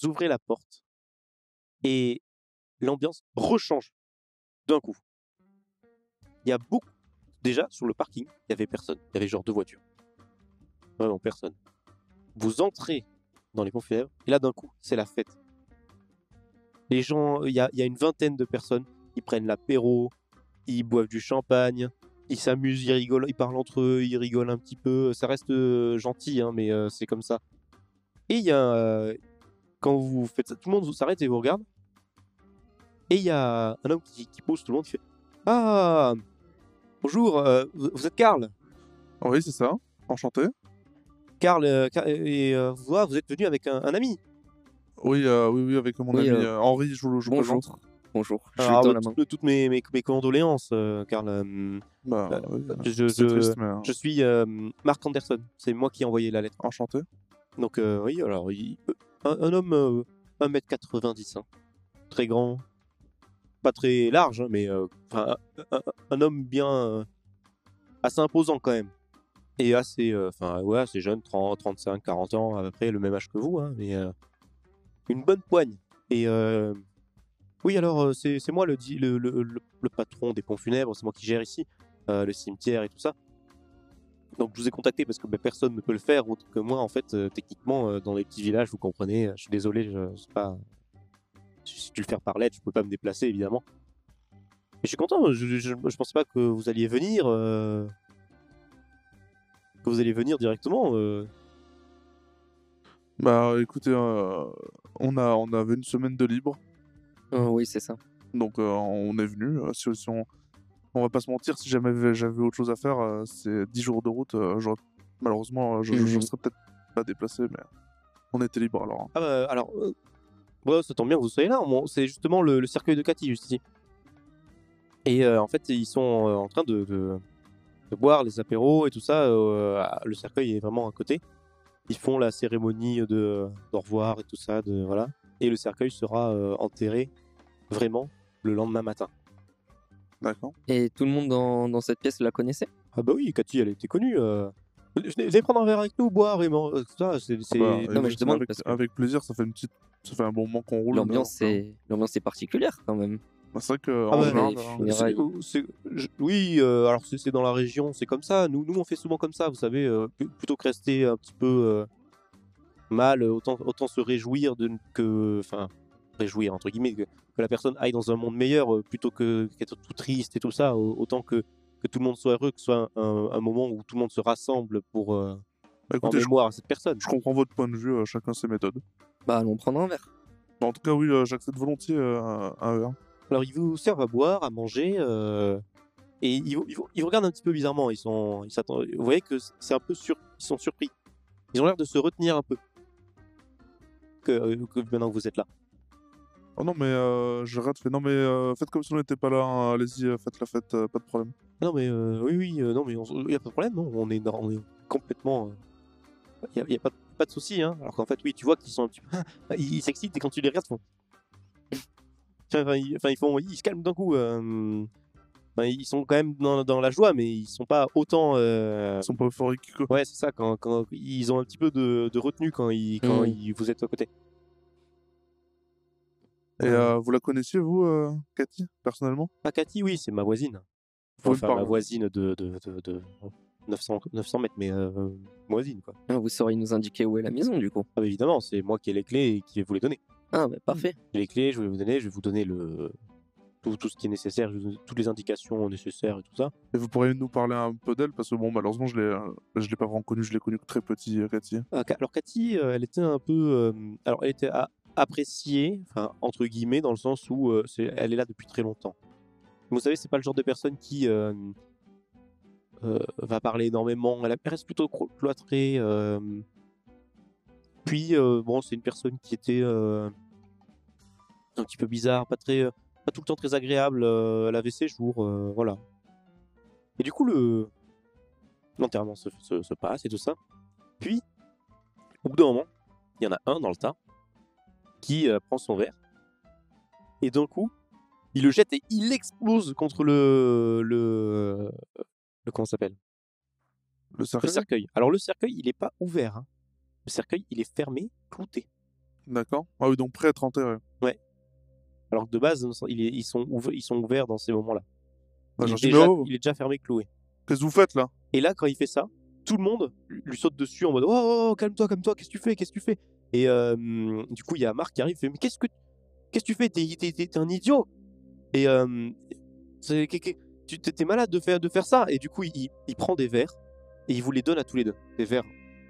vous ouvrez la porte et l'ambiance rechange d'un coup. Il y a beaucoup. Déjà, sur le parking, il y avait personne. Il y avait genre deux voitures. Vraiment personne. Vous entrez dans les funèbres et là, d'un coup, c'est la fête. Les gens, il y a, il y a une vingtaine de personnes. Ils prennent l'apéro, ils boivent du champagne, ils s'amusent, ils rigolent, ils parlent entre eux, ils rigolent un petit peu. Ça reste euh, gentil, hein, mais euh, c'est comme ça. Et il y a. euh, quand vous faites ça, tout le monde s'arrête et vous regarde. Et il y a un homme qui, qui pose tout le monde qui fait Ah Bonjour, euh, vous vous êtes Karl? Oui, c'est ça. Enchanté. Karl, euh, Karl- et euh, vous, ah, vous êtes venu avec un, un ami Oui, euh, oui, oui, avec mon Oui, ami Henri, je vous, je vous Bonjour. Bonjour. Je Alors, suis dans la main. toutes, mes, mes, mes condoléances, euh, Karl. Euh, Bah, Euh, oui, euh, je- c'est je- triste, mais je suis euh, Mark Anderson. C'est moi qui ai envoyé la lettre. enchanté. Donc, euh, oui, alors, il- un, homme euh, 1m90, hein. très grand, pas très large, hein, mais euh, un, homme bien euh, assez imposant quand même. Et assez, euh, enfin, ouais, assez jeune, 30, 35, 40 ans, à peu près le même âge que vous, hein, mais une bonne poigne. Et oui, alors, c'est moi le, le, patron des ponts funèbres, c'est moi qui gère ici le cimetière et tout ça. Donc je vous ai contacté parce que bah, personne ne peut le faire autre que moi en fait euh, techniquement euh, dans les petits villages vous comprenez euh, je suis désolé je sais pas si tu le faire par lettre je peux pas me déplacer évidemment mais je suis content je, je, je pensais pas que vous alliez venir euh, que vous alliez venir directement euh. Bah, écoutez, euh, on, a, on avait une semaine de libre, Euh, oui, c'est ça. donc euh, on est venu. Euh, si, si on, on va pas se mentir, si jamais j'avais autre chose à faire, euh, c'est 10 jours de route. euh, malheureusement, euh, je, je, je Mhm. serais peut-être pas déplacé, mais on était libre alors. hein. ah bah, alors euh, ouais, ça tombe bien que vous soyez là c'est justement le, le cercueil de Cathy juste ici et en fait ils sont en train de, de, de boire les apéros et tout ça le cercueil est vraiment à côté ils font la cérémonie de d'au revoir et tout ça de voilà et le cercueil sera enterré vraiment le lendemain matin D'accord. Et tout le monde dans, dans cette pièce la connaissait? Ah bah oui Cathy elle était connue euh. venez venez prendre un verre avec nous boire vraiment euh, tout ça c'est c'est- Bah, Non, mais je demande avec, parce que- avec plaisir, ça fait une petite. Ça fait un bon moment qu'on roule. L'ambiance donc, euh, est... l'ambiance est particulière quand même. bah, c'est vrai que Ah en ouais, général, mais euh, funérailles. C'est- c'est- je- oui, euh, alors c'est c'est dans la région, c'est comme ça. Nous, nous, on fait souvent comme ça, vous savez, euh, pl- plutôt que rester un petit peu euh, mal, euh, autant, autant se réjouir de que, enfin, réjouir entre guillemets, que, que la personne aille dans un monde meilleur, euh, plutôt que qu'être tout triste et tout ça. au- Autant que que tout le monde soit heureux, que ce soit un, un moment où tout le monde se rassemble pour euh, bah, en écoutez, je, à cette personne. je comprends votre point de vue, euh, chacun ses méthodes. Bah, allons prendre un verre. En tout cas, oui, euh, j'accepte volontiers euh, un- un verre. Alors ils vous servent à boire, à manger, euh, et ils, vous- ils regardent un petit peu bizarrement. Ils sont, ils s'attendent. Vous voyez que c'est un peu sur, ils sont surpris. Ils ont l'air de se retenir un peu. Que, que maintenant que vous êtes là. Oh non, mais euh, je rate. Fait... Non, mais euh, faites comme si on n'était pas là. hein. Allez-y, euh, faites la fête, euh, pas de problème. Non mais euh, oui oui euh, non mais il n'y a pas de problème non on est on est complètement il n'y a, pas, pas de souci hein alors qu'en fait oui tu vois qu'ils sont un petit peu ils ils s'excitent et quand tu les regardes ils font enfin ils, enfin, ils font ils se calment d'un coup euh, enfin, ils sont quand même dans, dans la joie mais ils sont pas autant euh, Ils sont pas euphoriques. quoi. Ouais, c'est ça, quand, quand ils ont un petit peu de, de retenue quand, ils, quand ils, vous êtes à côté. Et euh, vous la connaissiez, vous, euh, Cathy, personnellement? Ah, Cathy, oui, c'est ma voisine. Faut Enfin, ma voisine de, de, de, de 900, 900 mètres, mais euh, voisine, quoi. Ah, Vous sauriez nous indiquer où est la maison du coup? Ah, bah, évidemment, c'est moi qui ai les clés et qui vais vous les donner. Ah, bah, parfait. J'ai les clés, je vais vous donner, je vais vous donner le, tout, tout ce qui est nécessaire, je vais vous donner toutes les indications nécessaires et tout ça. Et vous pourriez nous parler un peu d'elle Parce que, bon, malheureusement, je l'ai euh, je l'ai pas vraiment connue. Je l'ai connue que très petit, Cathy. Ah, Alors Cathy, euh, elle était un peu, euh, alors elle était a- appréciée, enfin entre guillemets, dans le sens où euh, elle est là depuis très longtemps. Vous savez, c'est pas le genre de personne qui euh, euh, va parler énormément. Elle reste plutôt clo- cloîtrée. Puis bon, c'est une personne qui était un petit peu bizarre, pas très, pas tout le temps très agréable. euh, elle avait ses jours, voilà. Et du coup, le l'enterrement se passe et tout ça. Puis, au bout d'un moment, il y en a un dans le tas qui euh, prend son verre et d'un coup, il le jette et il explose contre le le, le comment ça s'appelle? Le le cercueil? Alors le cercueil, il est pas ouvert. hein. Le cercueil, il est fermé, clouté. D'accord. Ah oui, donc prêt à être enterré. Alors que de base, il est- ils, sont ils sont ouverts dans ces moments-là. Ah, il, j'en est suis déjà, mais oh, il est déjà fermé, cloué. Qu'est-ce que vous faites là? Et là, quand il fait ça, tout le monde lui saute dessus en mode Oh, oh, oh, calme-toi, calme-toi, qu'est-ce que tu fais? Qu'est-ce que tu fais? Et euh, du coup, il y a Marc qui arrive, il fait Mais qu'est-ce que, qu'est-ce que tu fais? T'es, un idiot Et euh, tu t'es malade de faire, de faire ça Et du coup, il, il prend des verres et il vous les donne à tous les deux, des verres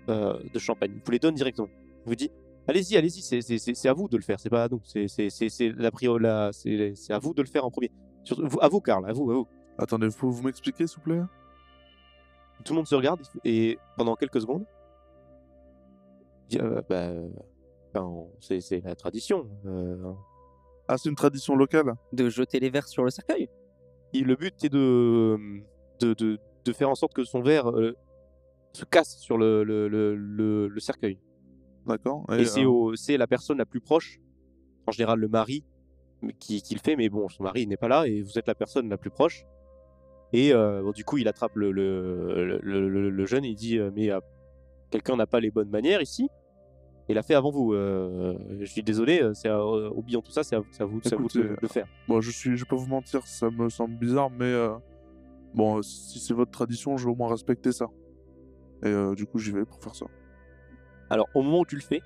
euh, de champagne. Il vous les donne directement. Il vous dit Allez-y, allez-y, c'est, c'est, c'est, c'est à vous de le faire, c'est pas à nous. C'est, c'est, c'est, c'est la prio, la, c'est, c'est à vous de le faire en premier. Surtout, vous- à vous, Karl, à vous, à vous. Attendez, faut vous m'expliquer s'il vous plaît? Tout le monde se regarde et pendant quelques secondes, euh, bah, euh, enfin, c'est c'est la tradition. euh. Ah, c'est une tradition locale? De jeter les verres sur le cercueil? Et le but est de, de, de, de faire en sorte que son verre euh, se casse sur le, le, le, le- le cercueil. D'accord. Et, c'est euh, au- c'est la personne la plus proche, en général le mari, mais qui, qui le fait, mais bon, son mari n'est pas là et vous êtes la personne la plus proche. Et euh, bon, du coup, il attrape le, le, le, le- le jeune et il dit euh, Mais euh, quelqu'un n'a pas les bonnes manières ici? Il a fait avant vous. euh, je suis désolé, euh, c'est à- oublions tout ça, c'est à, vous, c'est à vous de, le faire. Bon, je suis, je vais pas vous mentir, ça me semble bizarre, mais euh, bon, euh, si c'est votre tradition, je vais au moins respecter ça. Et euh, du coup, j'y vais pour faire ça. Alors, au moment où tu le fais,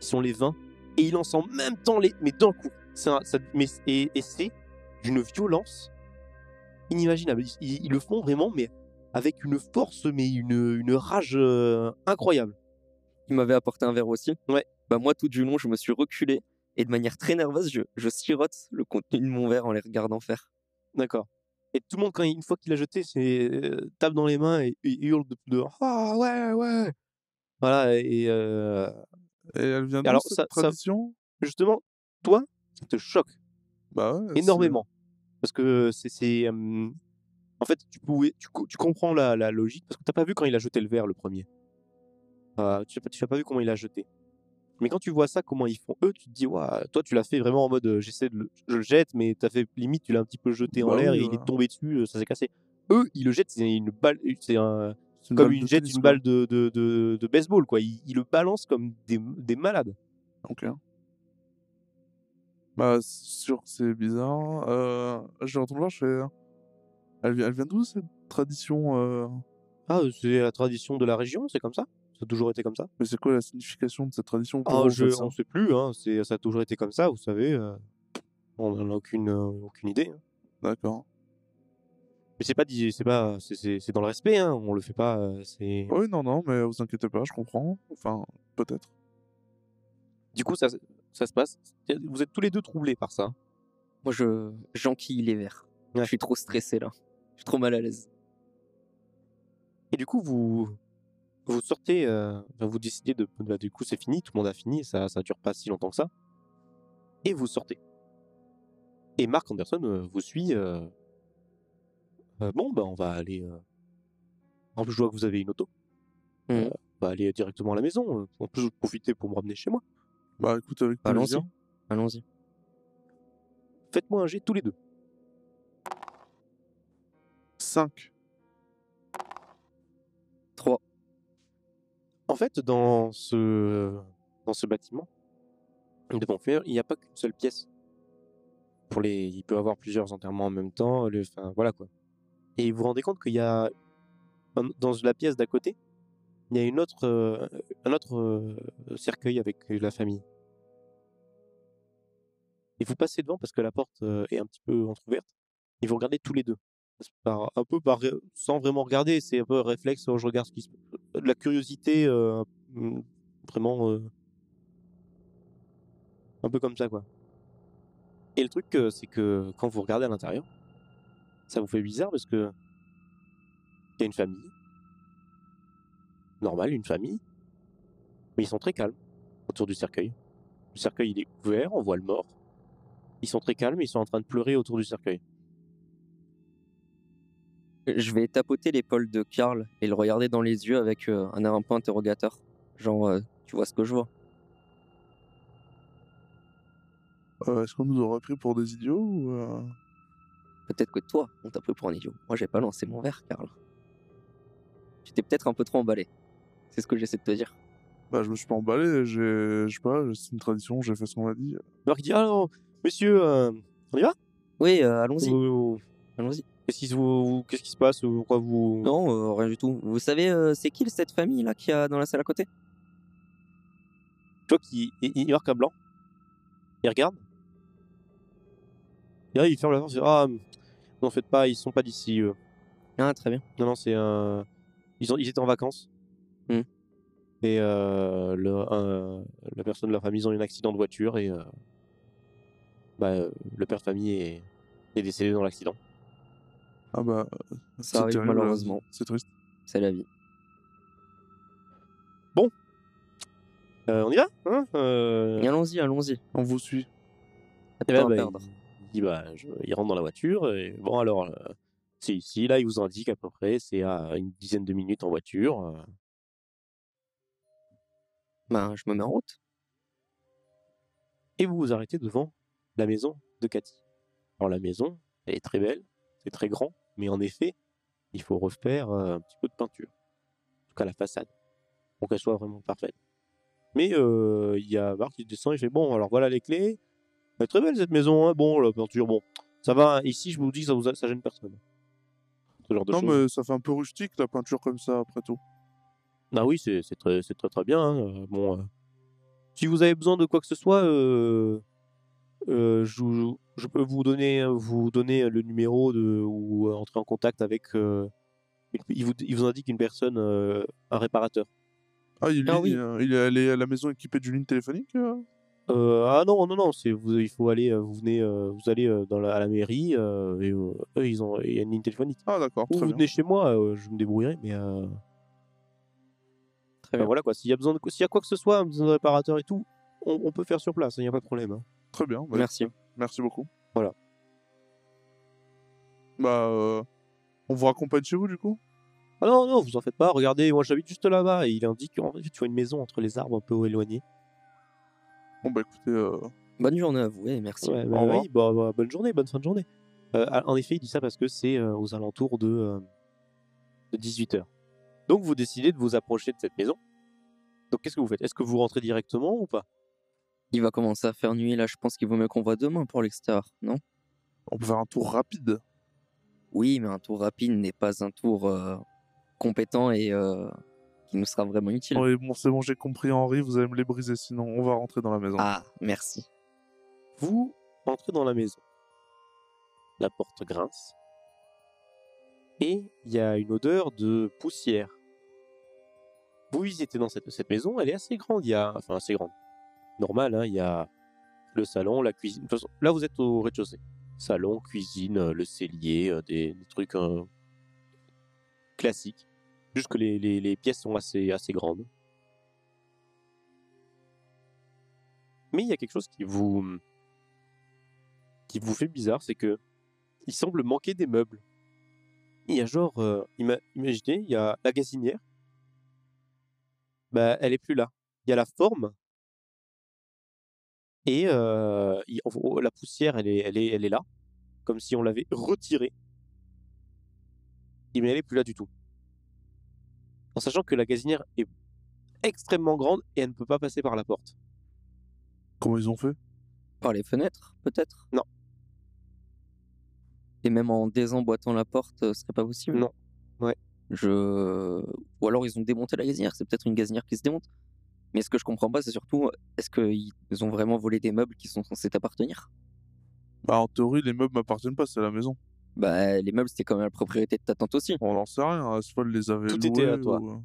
ils sont les 20 et il lance en même temps les. Mais d'un coup. C'est un- ça- mais, et, et c'est d'une violence inimaginable. Ils, ils- ils le font vraiment, mais avec une force, mais une, une rage euh, incroyable. Il m'avait apporté un verre aussi. Ouais. Bah moi, tout du long, je me suis reculé et de manière très nerveuse, je, je sirote le contenu de mon verre en les regardant faire. D'accord. Et tout le monde, quand il- une fois qu'il a jeté, c'est euh, tape dans les mains et, et hurle de, de Ah ouais, ouais Voilà, et euh, Et elle vient de Alors, cette ça- ça- justement, toi, ça te choque. Bah ouais. énormément. Parce que c'est. euh, En fait, tu, pouvais, tu, tu comprends la, la logique, parce que t'as pas vu quand il a jeté le verre le premier? Euh, tu n'as pas, tu as pas vu comment il a jeté. Mais quand tu vois ça, comment ils font eux, tu te dis, Ouah, toi tu l'as fait vraiment en mode euh, j'essaie de le, je le jette, mais t'as fait limite, tu l'as un petit peu jeté en Bah l'air et il voilà. est tombé dessus, euh, ça s'est cassé. Eux, ils le jettent, c'est une balle, c'est un, c'est comme balle une de jette tennis, une quoi. balle de, de, de, de baseball, quoi. Ils, ils le balancent comme des, des malades. Ok. Bah, c'est sûr que c'est bizarre. Euh, je retourne voir, je fais. Elle vient, elle vient d'où cette tradition euh, Ah, c'est la tradition de la région, c'est comme ça? Ça a toujours été comme ça? Mais c'est quoi la signification de cette tradition? Pour Ah, vous, je, on sait plus, hein. c'est, ça a toujours été comme ça, vous savez. euh, on n'en a aucune, euh, aucune idée. hein. D'accord. Mais c'est pas, dit- c'est pas, c'est, dans le respect, hein. on le fait pas. euh, c'est... Oui, non, non, mais vous inquiétez pas, je comprends. Enfin, peut-être. Du coup, ça, ça se passe. Vous êtes tous les deux troublés par ça. Moi, je j'enquille les verres. Ouais. Je suis trop stressé là. Je suis trop mal à l'aise. Et du coup, vous, vous sortez, euh, vous décidez de, bah, du coup, c'est fini, tout le monde a fini, ça, ça dure pas si longtemps que ça. Et vous sortez. Et Marc Anderson euh, vous suit. euh, euh, bon, bah, on va aller. euh, En plus, je vois que vous avez une auto. Mhm. Euh, on va aller directement à la maison. euh, En plus, vous profitez pour me ramener chez moi. Bah, écoute, avec Allons-y. plaisir. Allons-y. Faites-moi un jet tous les deux. 5. En fait, dans ce, dans ce bâtiment de Bonfire, il n'y a pas qu'une seule pièce. Pour les, il peut y avoir plusieurs enterrements en même temps. le- Enfin, voilà quoi. Et vous vous rendez compte qu'il y a dans la pièce d'à côté, il y a une autre, euh, un autre euh, cercueil avec la famille. Et vous passez devant parce que la porte euh, est un petit peu entrouverte. Et vous regardez tous les deux. Un peu sans vraiment regarder, c'est un peu un réflexe. je regarde la curiosité euh, mm, vraiment euh, un peu comme ça quoi. Et le truc c'est que quand vous regardez à l'intérieur, ça vous fait bizarre parce que il y a une famille normale, une famille, mais ils sont très calmes autour du cercueil. Le cercueil il est ouvert, on voit le mort. Ils sont très calmes, ils sont en train de pleurer autour du cercueil. Je vais tapoter l'épaule de Karl et le regarder dans les yeux avec euh, un air un peu interrogateur. Genre, euh, tu vois ce que je vois Euh, Est-ce qu'on nous aurait pris pour des idiots ou. euh, Peut-être que toi, on t'a pris pour un idiot. Moi, j'ai pas lancé mon verre, Karl. Tu t'es peut-être un peu trop emballé. C'est ce que j'essaie de te dire. Bah, je me suis pas emballé, j'ai, je sais pas, c'est une tradition, j'ai fait ce qu'on m'a dit. Alors il dit alors, monsieur, euh, on y va? Oui, euh, allons-y. Allons-y. Qu'est-ce qui, se- vous- qu'est-ce qui se passe Pourquoi vous Non, euh, rien du tout. Vous savez, euh, c'est qui cette famille là qui a dans la salle à côté? Qu'il il, il marque un blanc. Il regarde. Et là, il ferme la porte. il Ah, non, faites pas, ils sont pas d'ici. eux. Ah, très bien. Non, non, c'est un. Ils, ont, ils étaient en vacances. Hmm. Et euh, le, un- la personne de la famille, ils ont eu un accident de voiture et. euh, bah, le père de famille est, est décédé dans l'accident. Ah bah, Ça c'est arrive terrible, malheureusement. C'est triste. C'est la vie. Euh, on y va hein Euh, Allons-y, allons-y. On vous suit. Et là, temps à bah, perdre. il, dit, bah, je- il rentre dans la voiture. Et bon, alors, euh, c'est ici. Là, il vous indique à peu près, c'est à une dizaine de minutes en voiture. euh. Ben, je me mets en route. et vous vous arrêtez devant la maison de Cathy. Alors, la maison, elle est très belle, c'est très grand, mais en effet, il faut refaire euh, un petit peu de peinture. En tout cas, la façade, pour qu'elle soit vraiment parfaite. Mais euh, il y a Marc qui descend, il fait Bon, alors voilà les clés. Elle est très belle cette maison, hein. bon, la peinture, bon, ça va. Ici, je vous dis, ça, vous, ça gêne personne. Ce genre de Non, mais ça fait un peu rustique la peinture comme ça, après tout. Ah oui, c'est très, très très bien. hein. Bon, euh, si vous avez besoin de quoi que ce soit, euh, euh, je, peux vous donner, vous donner le numéro de, ou euh, entrer en contact avec. euh, il, vous, il vous indique une personne, euh, un réparateur. Ah, il, Ah il- oui. il est allé à la maison équipée d'une ligne téléphonique euh? Ah non, non, non, c'est vous, il faut aller, vous venez, vous allez dans la, à la mairie euh, et euh, eux, ils ont, il y a une ligne téléphonique. Ah, d'accord, Ou vous bien. venez chez moi, euh, je me débrouillerai, mais euh, Très ben bien. voilà quoi. S'il y a besoin de, s'il y a quoi que ce soit, besoin de réparateur et tout, on, on peut faire sur place, il n'y a pas de problème. hein. Très bien. bah, Merci. Merci beaucoup. Voilà. Bah, euh, on vous raccompagne chez vous du coup? Ah non, non, vous en faites pas, regardez, moi j'habite juste là-bas, et il indique, en fait, tu vois une maison entre les arbres un peu éloignés. Bon, bah écoutez, euh, Bonne journée à vous et merci. Ouais, bah revoir. oui, bah, bah, bonne journée, bonne fin de journée. Euh, en effet, il dit ça parce que c'est euh, aux alentours de, euh, de 18h. Donc vous décidez de vous approcher de cette maison. Donc qu'est-ce que vous faites? Est-ce que vous rentrez directement ou pas? Il va commencer à faire nuit là, je pense qu'il vaut mieux qu'on voit demain pour l'extérieur, non? On peut faire un tour rapide. Oui, mais un tour rapide n'est pas un tour euh, compétent et euh, qui nous sera vraiment utile. Oui, bon, c'est bon, j'ai compris, Henri, vous allez me les briser, sinon on va rentrer dans la maison. Ah, merci. Vous entrez dans la maison. La porte grince. Et il y a une odeur de poussière. Vous visitez dans cette, cette maison, elle est assez grande. Il y a, enfin, assez grande. Normal, hein, il y a le salon, la cuisine. Là, vous êtes au rez-de-chaussée. Salon, cuisine, euh, le cellier, euh, des, trucs euh, classiques. Juste que les, pièces sont assez, assez grandes. Mais il y a quelque chose qui vous, qui vous fait bizarre, c'est que il semble manquer des meubles. Il y a genre, euh, ima- imaginez, il y a la gazinière. Bah, elle est plus là. Il y a la forme. Et euh, il- la poussière, elle est, elle, est, elle est là. Comme si on l'avait retirée. Et Mais elle est plus là du tout. En sachant que la gazinière est extrêmement grande et elle ne peut pas passer par la porte. Comment ils ont fait? Par les fenêtres, peut-être? Non. Et même en désemboîtant la porte, euh, ce serait pas possible? Non. Ouais. Je... Ou alors ils ont démonté la gazinière, c'est peut-être une gazinière qui se démonte. Mais ce que je comprends pas, c'est surtout, est-ce qu'ils ont vraiment volé des meubles qui sont censés t'appartenir? Bah, en théorie, les meubles m'appartiennent pas, c'est la maison. Bah, les meubles, c'était quand même la propriété de ta tante aussi. On n'en sait rien, Asphalt les avait Tout était à loués toi. ou, euh,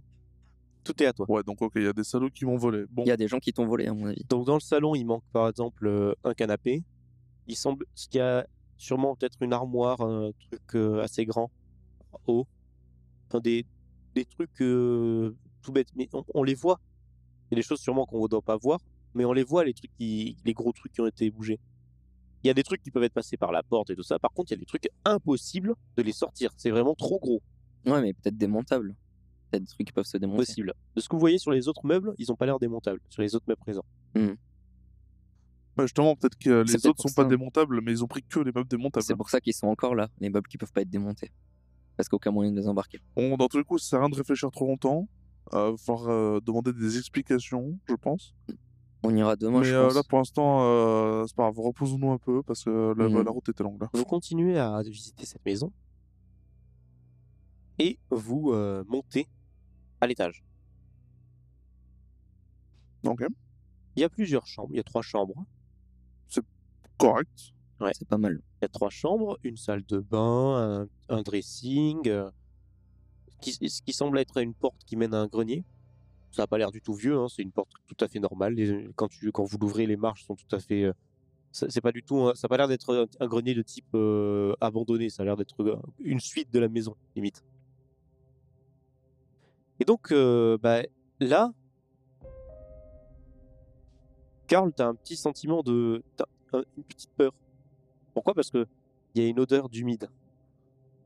Tout est à toi. Ouais, donc ok, il y a des salauds qui m'ont volé. Bon, Il y a des gens qui t'ont volé, à mon avis. Donc dans le salon, il manque par exemple euh, un canapé. Il semble qu'il y a sûrement peut-être une armoire, un truc euh, assez grand, haut. Enfin, des, des trucs euh, tout bêtes, mais on, on les voit. Il y a des choses sûrement qu'on ne doit pas voir, mais on les voit, les trucs qui, les gros trucs qui ont été bougés. Il y a des trucs qui peuvent être passés par la porte et tout ça. Par contre, il y a des trucs impossibles de les sortir. C'est vraiment trop gros, Ouais, mais peut-être démontables. Peut-être des trucs qui peuvent se démonter. possible. De ce que vous voyez sur les autres meubles, ils n'ont pas l'air démontables. Sur les autres meubles présents. bah, justement, peut-être que les peut-être autres sont pas démontables, mais ils ont pris que les meubles démontables. C'est pour ça qu'ils sont encore là, les meubles qui peuvent pas être démontés. Parce qu'aucun moyen de les embarquer. Bon, dans tous les coups, ça sert à rien de réfléchir trop longtemps. Euh, va falloir euh, demander des explications, je pense. On ira demain, Mais je euh, pense. là, pour l'instant, euh, c'est pas grave. Reposons-nous un peu parce que la, Mhm. la route était longue. Là. Vous continuez à visiter cette maison et vous euh, montez à l'étage. Ok, Il y a plusieurs chambres, il y a trois chambres. correct. C'est pas mal. Il y a trois chambres, une salle de bain, un, un dressing, euh, qui, ce qui semble être une porte qui mène à un grenier. Ça n'a pas l'air du tout vieux, hein, c'est une porte tout à fait normale. Quand, vous l'ouvrez, les marches sont tout à fait. euh, c'est pas du tout. ça n'a pas l'air d'être un, grenier de type euh, abandonné. Ça a l'air d'être euh, une suite de la maison, limite. Et donc, euh, bah, là, Karl, t'as un petit sentiment de. un- une petite peur. Pourquoi? Parce que il y a une odeur d'humide.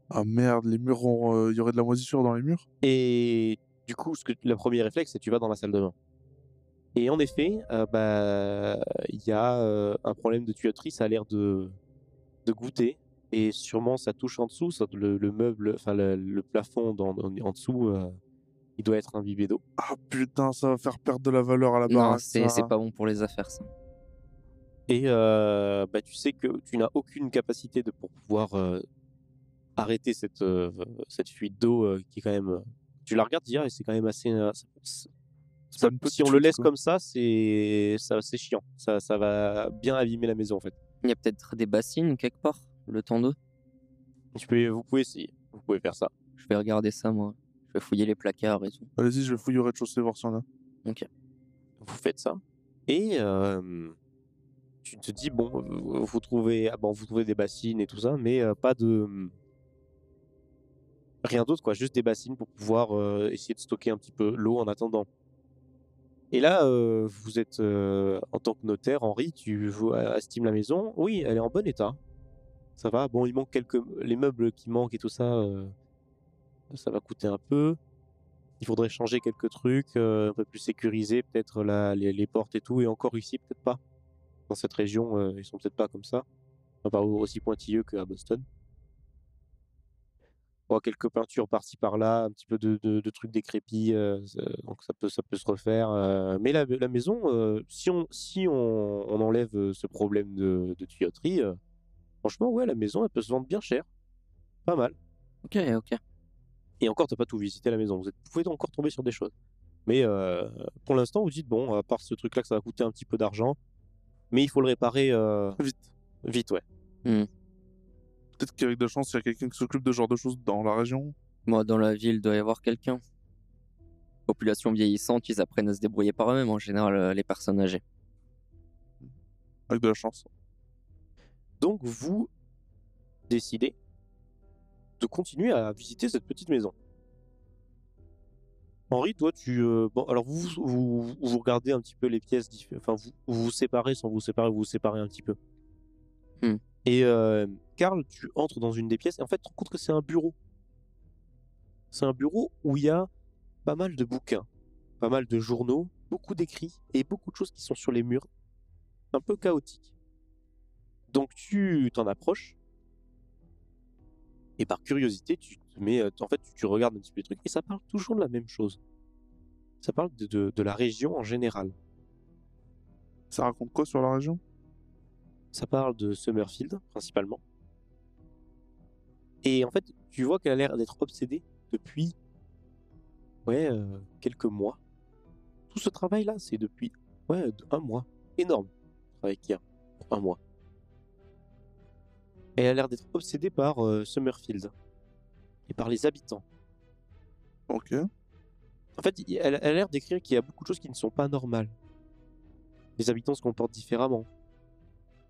Ah merde, les murs, ont, euh, il y aurait de la moisissure dans les murs? Et du coup, ce que, le premier réflexe, c'est tu vas dans la salle de bain. Et en effet, euh, bah, il y a euh, un problème de tuyauterie, ça a l'air de, de goûter. Et sûrement, ça touche en dessous, ça- le, le meuble, enfin le, le plafond dans- en, en dessous, euh, il doit être imbibé d'eau. Ah putain, ça va faire perdre de la valeur à la Non, baraque. c'est ça. pas bon pour les affaires, ça. Et euh, bah, tu sais que tu n'as aucune capacité de pour pouvoir euh, arrêter cette, euh, cette fuite d'eau euh, qui est quand même. euh, tu la regardes dire et c'est quand même assez. euh, ça- si on le laisse quoi. comme ça, c'est ça, c'est chiant. Ça, ça va bien abîmer la maison en fait. Il y a peut-être des bassines quelque part, le temps d'eau. Tu peux, vous pouvez essayer. Vous pouvez faire ça. Je vais regarder ça, moi. Je vais fouiller les placards et tout. Allez-y, je vais fouiller au rez-de-chaussée voir s'il y en a. Vous faites ça et euh, tu te dis bon, vous vous trouvez, ah bon, vous trouvez des bassines et tout ça, mais euh, pas de rien d'autre quoi, juste des bassines pour pouvoir euh, essayer de stocker un petit peu l'eau en attendant. Et là, euh, vous êtes euh, en tant que notaire, Henri, tu estimes la maison. Oui, elle est en bon état. Ça va. Bon, il manque quelques les meubles qui manquent et tout ça. ça va coûter un peu. Il faudrait changer quelques trucs, un peu plus sécuriser, peut-être les, les portes et tout. Et encore ici, peut-être pas. Dans cette région, ils sont peut-être pas comme ça. Pas aussi pointilleux qu'à Boston. Bon, quelques peintures par-ci par-là, un petit peu de, de- de trucs décrépits, euh, donc ça peut, ça peut se refaire. euh, mais la, la maison, euh, si, on, si on, on enlève ce problème de, de tuyauterie, franchement, ouais, la maison, elle peut se vendre bien cher. Pas mal. Ok, ok. Et encore, t'as pas tout visité la maison. Vous, êtes, vous pouvez encore tomber sur des choses. Mais pour l'instant, vous dites, bon, à part ce truc-là, que ça va coûter un petit peu d'argent, mais il faut le réparer Vite. vite, ouais. Peut-être qu'avec de la chance, il y a quelqu'un qui s'occupe de ce genre de choses dans la région. Moi, dans la ville, il doit y avoir quelqu'un. Population vieillissante, ils apprennent à se débrouiller par eux-mêmes, en général, euh, les personnes âgées. Avec de la chance. Donc, vous décidez de continuer à visiter cette petite maison. Henri, toi, tu. euh, bon, alors, vous, vous, vous regardez un petit peu les pièces. Enfin, vous, vous vous séparez sans vous séparer, vous vous séparez un petit peu. Hmm. Et euh, Karl, tu entres dans une des pièces et en fait, tu te rends compte que c'est un bureau. C'est un bureau où il y a pas mal de bouquins, pas mal de journaux, beaucoup d'écrits et beaucoup de choses qui sont sur les murs. Un peu chaotique. Donc tu t'en approches et par curiosité, tu te mets, euh, en fait, tu, regardes un petit peu les trucs et ça parle toujours de la même chose. Ça parle de la région en général. Ça raconte quoi sur la région? Ça parle de Summerfield principalement. Et en fait, tu vois qu'elle a l'air d'être obsédée depuis ouais euh, quelques mois. Tout ce travail-là, c'est depuis ouais un mois. Énorme le travail qu'il y a pour un mois. Et elle a l'air d'être obsédée par euh, Summerfield et par les habitants. Ok. En fait, elle a l'air d'écrire qu'il y a beaucoup de choses qui ne sont pas normales. Les habitants se comportent différemment.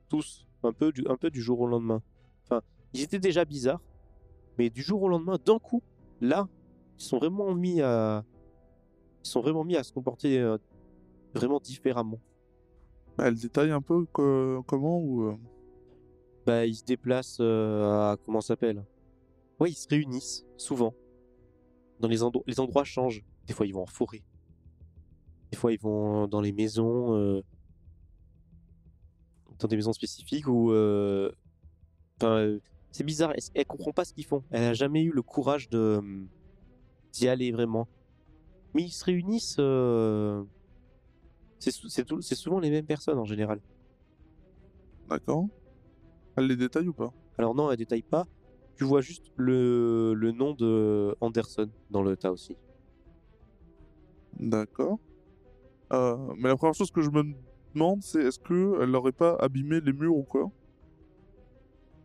Tous. Un peu du, un peu du jour au lendemain. Enfin, ils étaient déjà bizarres. Mais du jour au lendemain, d'un coup, là, ils sont vraiment mis à. Ils sont vraiment mis à se comporter euh, vraiment différemment. Elle détaille un peu que- comment ou. euh, Bah, ils se déplacent euh, à. Comment ça s'appelle? Ouais, ils se réunissent, souvent. Dans les, endro- les endroits changent. Des fois, ils vont en forêt. Des fois, ils vont dans les maisons. euh, Dans des maisons spécifiques où. euh, Enfin, euh, c'est bizarre. Elle, elle comprend pas ce qu'ils font. Elle a jamais eu le courage de. hum, d'y aller vraiment. Mais ils se réunissent. euh, C'est souvent les mêmes personnes en général. D'accord. Elle les détaille ou pas? Alors non, elle détaille pas. Tu vois juste le, le nom de Anderson dans le tas aussi. D'accord. Euh, mais la première chose que je me demande, c'est est-ce que elle n'aurait pas abîmé les murs ou quoi?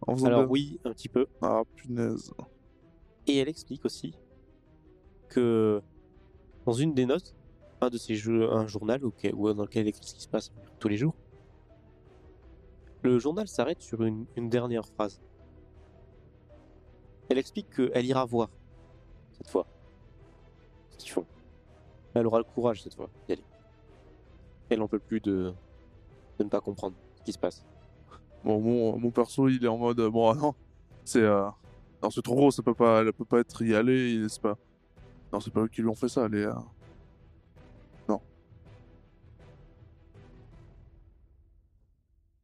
En faisant Alors oui, un petit peu. Ah punaise. Et elle explique aussi que dans une des notes, un de ses jeux, un journal auquel- ou dans lequel elle écrit ce qui se passe tous les jours, le journal s'arrête sur une, une dernière phrase. Elle explique qu'elle ira voir cette fois ce qu'ils font. Elle aura le courage cette fois d'y aller. Elle n'en peut plus de, de ne pas comprendre ce qui se passe. Bon, mon, mon perso, il est en mode bon, ah non, c'est euh, non, c'est trop gros, ça peut pas, elle peut pas être y aller, c'est pas. Non, c'est pas eux qui lui ont fait ça, les. euh,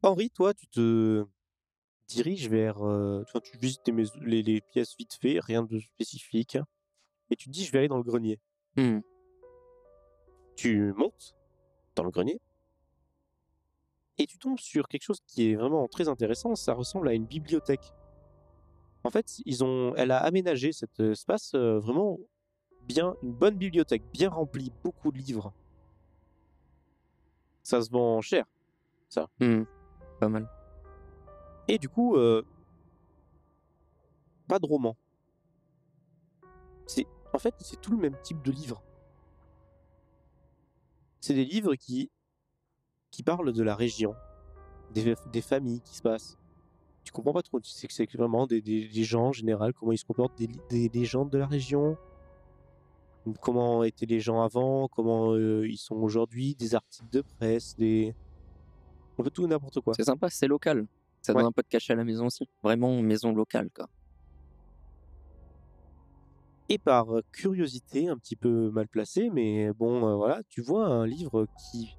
Henri, toi, tu te diriges vers. euh, enfin, tu visites les, mais- les, les pièces vite fait, rien de spécifique. Et tu te dis, je vais aller dans le grenier. Hmm. Tu montes dans le grenier. Et tu tombes sur quelque chose qui est vraiment très intéressant. Ça ressemble à une bibliothèque. En fait, ils ont, elle a aménagé cet espace euh, vraiment bien, une bonne bibliothèque, bien remplie, beaucoup de livres. Ça se vend cher. Hmm. Pas mal. Et du coup, euh, pas de roman. C'est, en fait, c'est tout le même type de livre. C'est des livres qui, qui parlent de la région, des, des familles qui se passent. Tu comprends pas trop. Tu sais que c'est vraiment des, des, des gens en général, comment ils se comportent, des, des légendes de la région, comment étaient les gens avant, comment euh, ils sont aujourd'hui, des articles de presse, des. Un peu tout n'importe quoi. C'est sympa, c'est local. Ça donne Ouais. un peu de cachet à la maison aussi. Vraiment maison locale, quoi. Et par curiosité un petit peu mal placée, mais bon, euh, voilà, tu vois un livre qui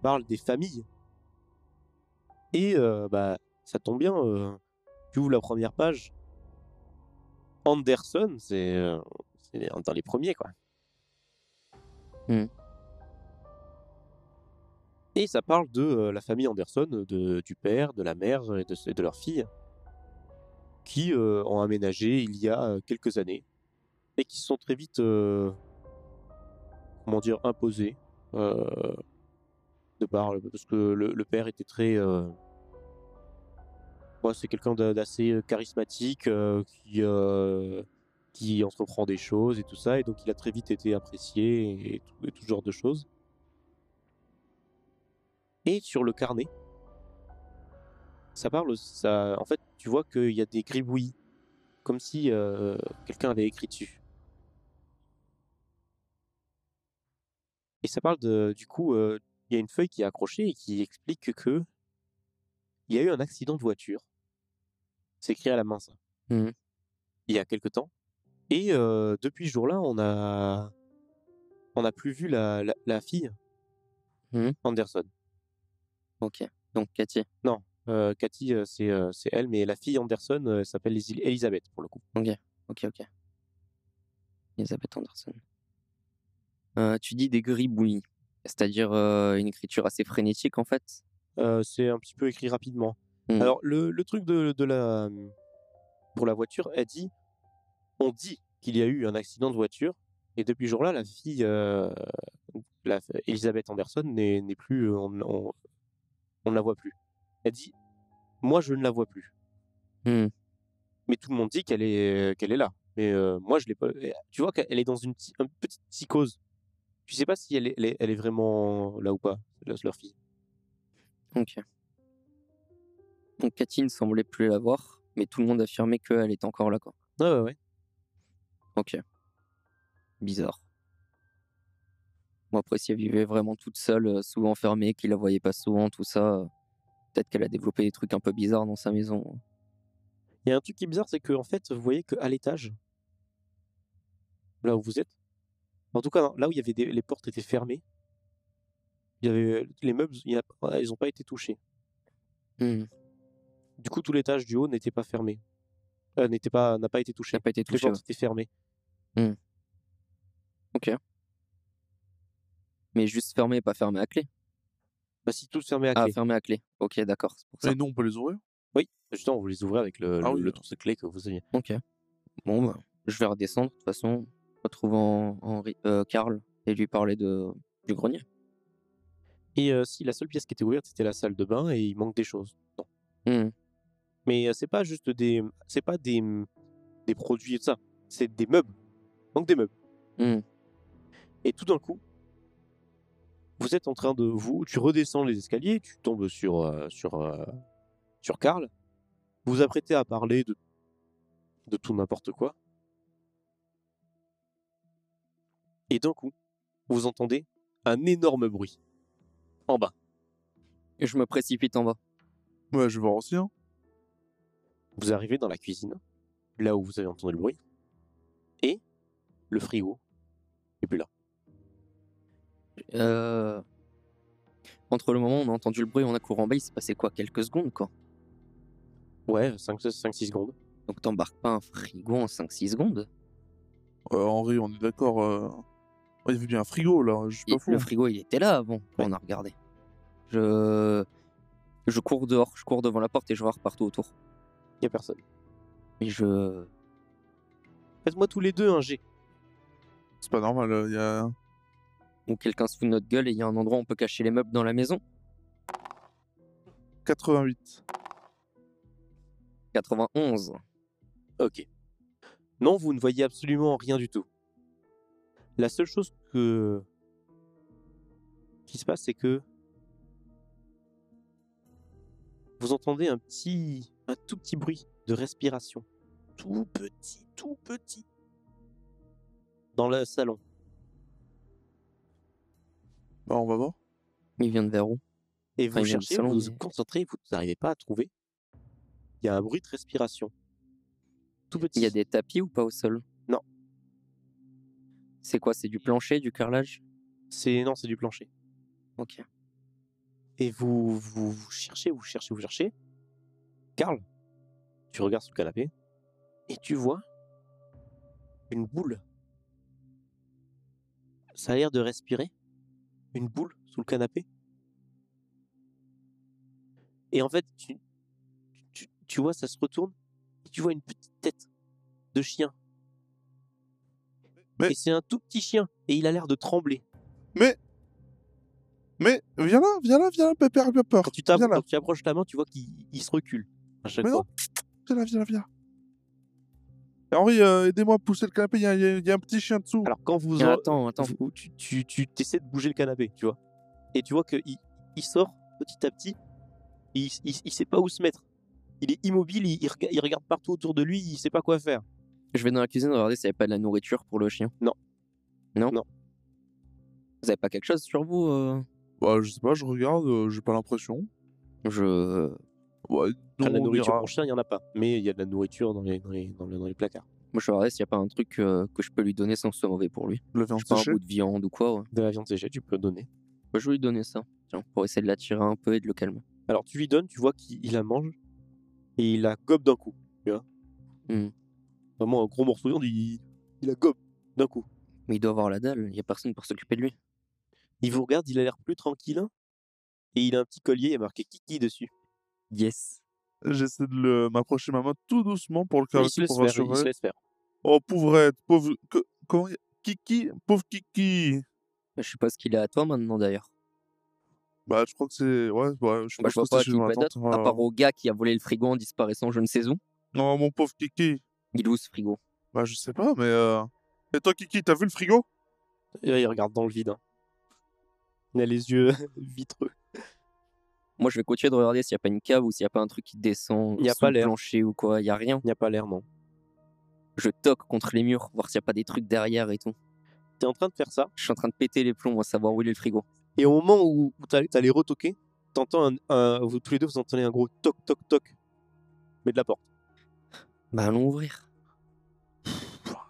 parle des familles. Et euh, bah, ça tombe bien, euh, tu ouvres la première page. Anderson, c'est dans les premiers, quoi. Hmm. Et ça parle de la famille Anderson, de, du père, de la mère et de, et de leur fille, qui ont aménagé il y a quelques années qui se sont très vite, euh, comment dire, imposés. euh, de par, parce que le, père était très. euh, ouais, c'est quelqu'un d'a- d'assez euh, charismatique euh, qui, euh, qui entreprend des choses et tout ça, et donc il a très vite été apprécié et tout, ce genre de choses. Et sur le carnet, ça parle, ça, en fait, tu vois qu'il y a des gribouillis, comme si euh, quelqu'un avait écrit dessus. Et ça parle de, du coup, euh, il y a une feuille qui est accrochée et qui explique que il y a eu un accident de voiture. C'est écrit à la main, ça. Mhm. Il y a quelque temps. Et euh, depuis ce jour-là, on a, on n'a plus vu la, la, la fille Mhm. Anderson. Ok. Donc, Cathy. Non, euh, Cathy, c'est c'est elle, mais la fille Anderson elle s'appelle Elis- Elisabeth pour le coup. Ok, ok. Elisabeth Anderson. Euh, tu dis des gribouillis, c'est-à-dire euh, une écriture assez frénétique en fait? Euh, c'est un petit peu écrit rapidement. Mhm. Alors le, le truc de, de la pour la voiture, elle dit, on dit qu'il y a eu un accident de voiture et depuis ce jour-là, la fille, la, Elisabeth Anderson n'est plus, on, on, on ne la voit plus. Elle dit, moi je ne la vois plus. Hmm. mais tout le monde dit qu'elle est qu'elle est là. Mais euh, moi, je l'ai pas. Tu vois qu'elle est dans une petite psychose. Tu sais pas si elle est, elle est, elle est vraiment là ou pas, leur leur fille? Ok. Donc Cathy ne semblait plus la voir, mais tout le monde affirmait qu'elle était encore là quoi. Ouais, ouais, ouais. Ok. Bizarre. Bon après si elle vivait vraiment toute seule, euh, souvent enfermée, qu'il la voyait pas souvent, tout ça, euh, peut-être qu'elle a développé des trucs un peu bizarres dans sa maison. Il y a un truc qui est bizarre, c'est que en fait, vous voyez qu'à l'étage, là où vous êtes, en tout cas là où il y avait des, les portes étaient fermées, il y avait les meubles, il y a- voilà, ils n'ont pas été touchés. Hmm. Du coup, tout l'étage du haut n'était pas fermé, Euh, n'était pas, n'a pas été touché. N'a pas été Toutes les touché. portes étaient fermées. ouais. Ok. Mais juste fermé, pas fermé à clé? Bah, si tout fermait à Ah, clé. fermé à clé. Ok, d'accord. Et nous, on peut les ouvrir? Oui, justement, vous les ouvrez avec le, Ah le, oui. le trousseau de clés que vous aviez. Ok. Bon, bah, je vais redescendre, de toute façon, retrouvant Henri, euh, Karl et lui parler de, du grenier. Et euh, si la seule pièce qui était ouverte, c'était la salle de bain et il manque des choses. Non. Hmm. Mais euh, c'est pas juste des. C'est pas des, des produits et tout ça. C'est des meubles. Il manque des meubles. Hmm. Et tout d'un coup, vous êtes en train de vous, tu redescends les escaliers, tu tombes sur euh, sur euh, sur Karl, vous vous apprêtez à parler de de tout n'importe quoi. Et d'un coup, vous entendez un énorme bruit en bas. Et je me précipite en bas. Ouais, je vais voir aussi. Hein. Vous arrivez dans la cuisine, là où vous avez entendu le bruit, et le frigo est plus là. Euh, Entre le moment où on a entendu le bruit et on a couru en bas, il s'est passé quoi? Quelques secondes, quoi. Ouais, 5-6 secondes. Donc t'embarques pas un frigo en 5-6 secondes? Euh, Henri, on est d'accord. euh, y avait bien un frigo là, je suis pas fou. le frigo, il était là avant, Ouais. on a regardé. Je... je cours dehors, je cours devant la porte et je regarde partout autour. Il y a personne. Et je... Faites-moi tous les deux un G. C'est pas normal, euh, il y a. Ou quelqu'un se fout de notre gueule et il y a un endroit où on peut cacher les meubles dans la maison. 88. 91. Ok. Non, vous ne voyez absolument rien du tout. La seule chose que qui se passe, c'est que vous entendez un petit, un tout petit bruit de respiration, tout petit, tout petit, dans le salon. Bah, on va voir. Il vient de vers où? Et vous Enfin, il vient du cherchez, salon, vous vous mais- concentrez, vous n'arrivez pas à trouver. Il y a un bruit de respiration, tout petit. Il y a des tapis ou pas au sol? C'est quoi C'est du plancher, du carrelage C'est non, c'est du plancher. Ok. Et vous, vous, vous cherchez, vous cherchez, vous cherchez. Karl, tu regardes sous le canapé et tu vois? Une boule. Ça a l'air de respirer. Une boule sous le canapé. Et en fait, tu, tu, tu vois, ça se retourne et tu vois une petite tête de chien. Mais- Et c'est un tout petit chien et il a l'air de trembler. Mais. Mais, viens là, viens là, viens là, Pépère, bien peur. Quand tu, Viens là, quand tu approches ta main, tu vois qu'il il se recule à chaque Mais non. fois. viens là, viens là, viens là. Henri, euh, aidez-moi à pousser le canapé, il y, a- y y un petit chien dessous. Alors quand vous, en- attends, attends. vous- tu, tu, tu essaies de bouger le canapé, tu vois, et tu vois qu'il il sort petit à petit, et il, il, il sait pas où se mettre. Il est immobile, il, il regarde partout autour de lui, il sait pas quoi faire. Je vais dans la cuisine regarder s'il n'y avait pas de la nourriture pour le chien. Non. Non? Non. Vous avez pas quelque chose sur vous euh? Bah, je sais pas, je regarde, euh, j'ai pas l'impression. Je... Ouais, Enfin, de la on nourriture pour chien, il y en a pas, mais il y a de la nourriture dans les, dans les, dans le- dans les placards. Moi, je vais regarder s'il n'y a pas un truc euh, que je peux lui donner sans que ce soit mauvais pour lui. La viande Je sais pas, un bout de viande ou quoi. ouais. De la viande séchée, tu peux donner. Bah, je vais lui donner ça. Tiens, pour essayer de l'attirer un peu et de le calmer. Alors tu lui donnes, tu vois qu'il il la mange, et il la gobe d'un coup, tu vois. Hmm. Vraiment un gros morceau de viande, il, il la gobe d'un coup. Mais il doit avoir la dalle, il n'y a personne pour s'occuper de lui. Il vous regarde, il a l'air plus tranquille, et il a un petit collier, il y a marqué Kiki dessus. Yes. J'essaie de le- m'approcher ma main tout doucement pour le il se caresser, laisse pour faire, il se rassurer. laisse faire. Oh, pauvrette, pauvre. que- Comment Kiki, pauvre Kiki. Je suppose qu'il est à toi maintenant d'ailleurs. Bah, je crois que c'est. Ouais, ouais, je sais Bah, pas je vois trop pas être tante. d'autre, à part au gars qui a volé le frigo en disparaissant je ne sais où. Non, mon pauvre Kiki. Il est où ce frigo? Bah, je sais pas, mais. euh, Et toi, Kiki, t'as vu le frigo? Et là, il regarde dans le vide. hein. Il a les yeux vitreux. Moi je vais continuer de regarder s'il n'y a pas une cave ou s'il n'y a pas un truc qui descend Il y a sous pas le l'air. plancher ou quoi. Il n'y a rien. Il n'y a pas l'air, non. Je toque contre les murs, voir s'il n'y a pas des trucs derrière et tout. T'es en train de faire ça, Je suis en train de péter les plombs à savoir où il est le frigo. et au moment où, t'allais retoquer, t'entends un, un- vous, tous les deux, vous entendez un gros toc toc toc, mais de la porte. Bah allons ouvrir.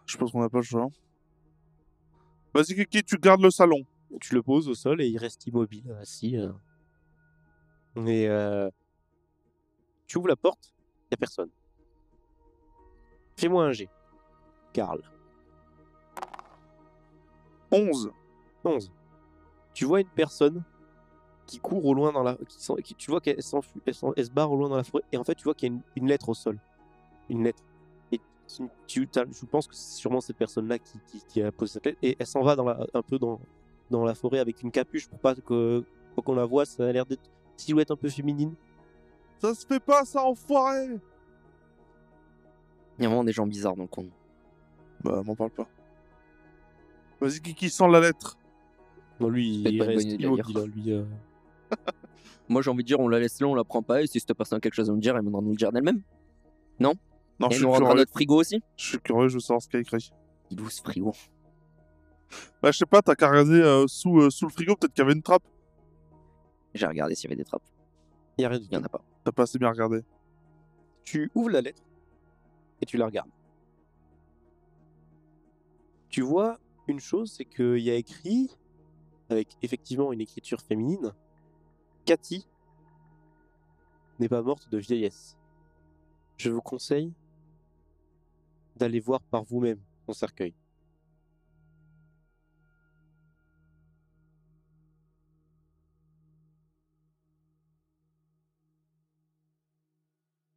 Je pense qu'on a pas le choix. Vas-y, Kiki, tu gardes le salon. Tu le poses au sol et il reste immobile, assis. euh. Et euh, tu ouvres la porte, il n'y a personne. Fais-moi un G. Karl. 11. 11. tu vois une personne qui court au loin dans la. Qui, s'en- qui- tu vois qu'elle s'enfuit, elle, se barre au loin dans la forêt, et en fait, tu vois qu'il y a une, une lettre au sol. Une lettre. Et je pense que c'est sûrement cette personne-là qui, qui, qui a posé cette lettre, et elle s'en va dans la, un peu dans, dans la forêt avec une capuche pour pas que qu'on la voit. Ça a l'air d'être une silhouette un peu féminine. Ça se fait pas, ça, enfoiré Il y a vraiment des gens bizarres dans le coin. Bah, m'en parle pas. Vas-y, qui, qui sent la lettre Non, lui, il reste immobile. hein, lui, euh. Moi, j'ai envie de dire, on la laisse là, on la prend pas, et si cette personne a quelque chose à nous dire, elle viendra nous le dire d'elle-même. Non, et je suis, nous rendra curieux. notre frigo aussi? je suis curieux, je veux savoir ce qu'il y a écrit. Il où ce frigo? Bah, je sais pas, t'as qu'à regarder euh, sous, euh, sous le frigo, peut-être qu'il y avait une trappe. J'ai regardé s'il y avait des trappes. Il y a rien du Il y en a pas. T'as pas assez bien regardé. Tu ouvres la lettre et tu la regardes. Tu vois une chose, c'est qu'il y a écrit, avec effectivement une écriture féminine, Cathy n'est pas morte de vieillesse. Je vous conseille d'aller voir par vous-même son cercueil.